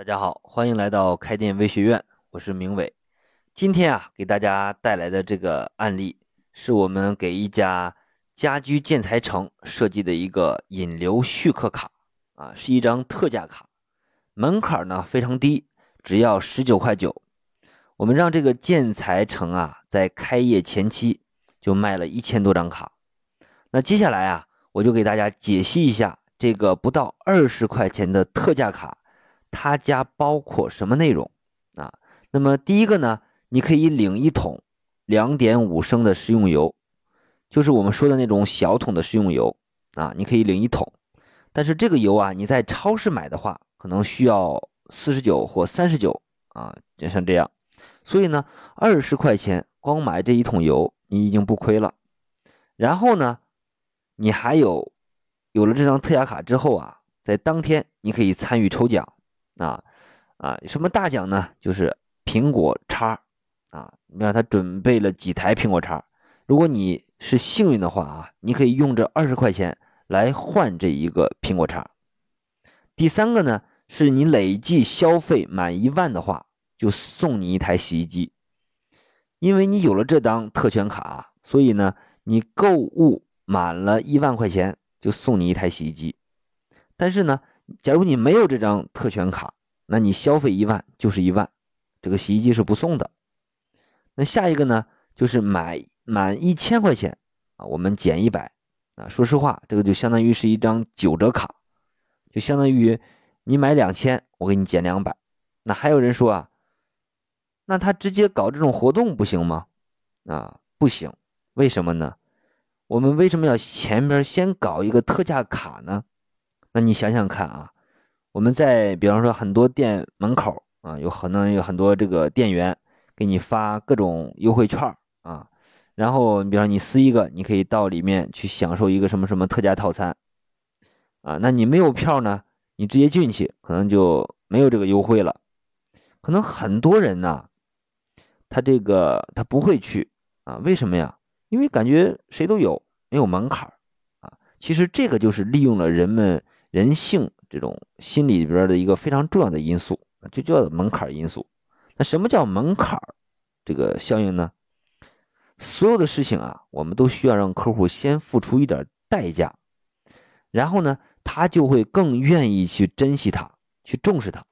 大家好，欢迎来到开店微学院，我是明伟。今天啊，给大家带来的这个案例，是我们给一家家居建材城设计的一个引流续客卡啊，是一张特价卡，门槛呢非常低，只要十九块九。我们让这个建材城啊，在开业前期就卖了一千多张卡。那接下来啊，我就给大家解析一下这个不到二十块钱的特价卡。他家包括什么内容啊？那么第一个呢，你可以领一桶两点五升的食用油，就是我们说的那种小桶的食用油啊，你可以领一桶。但是这个油啊，你在超市买的话，可能需要四十九或三十九啊，就像这样。所以呢，二十块钱光买这一桶油，你已经不亏了。然后呢，你还有有了这张特价卡之后啊，在当天你可以参与抽奖。啊啊，什么大奖呢？就是苹果叉啊！你让他准备了几台苹果叉。如果你是幸运的话啊，你可以用这二十块钱来换这一个苹果叉。第三个呢，是你累计消费满一万的话，就送你一台洗衣机。因为你有了这张特权卡，所以呢，你购物满了一万块钱就送你一台洗衣机。但是呢，假如你没有这张特权卡，那你消费一万就是一万，这个洗衣机是不送的。那下一个呢，就是买满一千块钱啊，我们减一百啊。说实话，这个就相当于是一张九折卡，就相当于你买两千，我给你减两百。那还有人说啊，那他直接搞这种活动不行吗？啊，不行，为什么呢？我们为什么要前边先搞一个特价卡呢？那你想想看啊，我们在比方说很多店门口啊，有可能有很多这个店员给你发各种优惠券啊，然后你比方你撕一个，你可以到里面去享受一个什么什么特价套餐啊。那你没有票呢，你直接进去可能就没有这个优惠了。可能很多人呢，他这个他不会去啊，为什么呀？因为感觉谁都有，没有门槛啊。其实这个就是利用了人们。人性这种心里边的一个非常重要的因素，就叫门槛因素。那什么叫门槛这个效应呢？所有的事情啊，我们都需要让客户先付出一点代价，然后呢，他就会更愿意去珍惜它，去重视它。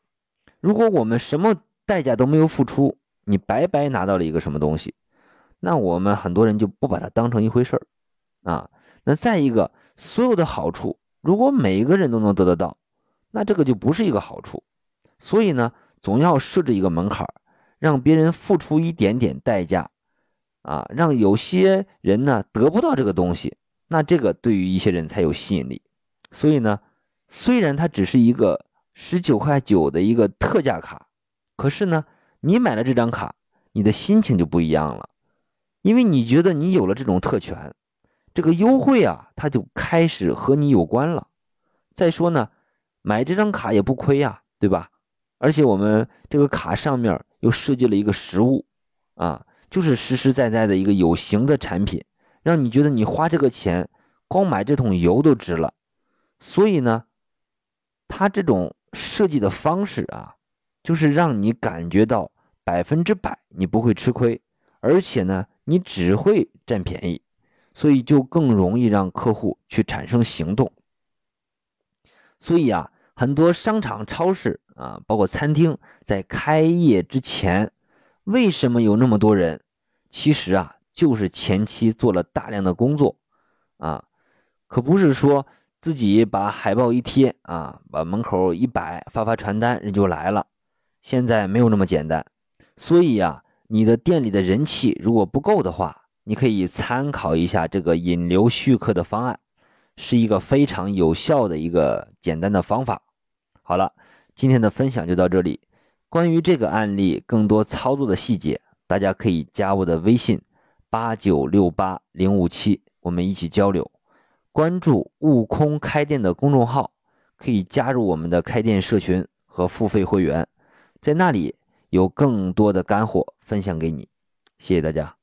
如果我们什么代价都没有付出，你白白拿到了一个什么东西，那我们很多人就不把它当成一回事儿啊。那再一个，所有的好处。如果每一个人都能得得到，那这个就不是一个好处。所以呢，总要设置一个门槛，让别人付出一点点代价，啊，让有些人呢得不到这个东西，那这个对于一些人才有吸引力。所以呢，虽然它只是一个十九块九的一个特价卡，可是呢，你买了这张卡，你的心情就不一样了，因为你觉得你有了这种特权。这个优惠啊，它就开始和你有关了。再说呢，买这张卡也不亏呀，对吧？而且我们这个卡上面又设计了一个实物，啊，就是实实在在的一个有形的产品，让你觉得你花这个钱，光买这桶油都值了。所以呢，它这种设计的方式啊，就是让你感觉到百分之百你不会吃亏，而且呢，你只会占便宜。所以就更容易让客户去产生行动。所以啊，很多商场、超市啊，包括餐厅，在开业之前，为什么有那么多人？其实啊，就是前期做了大量的工作啊，可不是说自己把海报一贴啊，把门口一摆，发发传单，人就来了。现在没有那么简单。所以啊，你的店里的人气如果不够的话，你可以参考一下这个引流续客的方案，是一个非常有效的一个简单的方法。好了，今天的分享就到这里。关于这个案例更多操作的细节，大家可以加我的微信八九六八零五七，我们一起交流。关注悟空开店的公众号，可以加入我们的开店社群和付费会员，在那里有更多的干货分享给你。谢谢大家。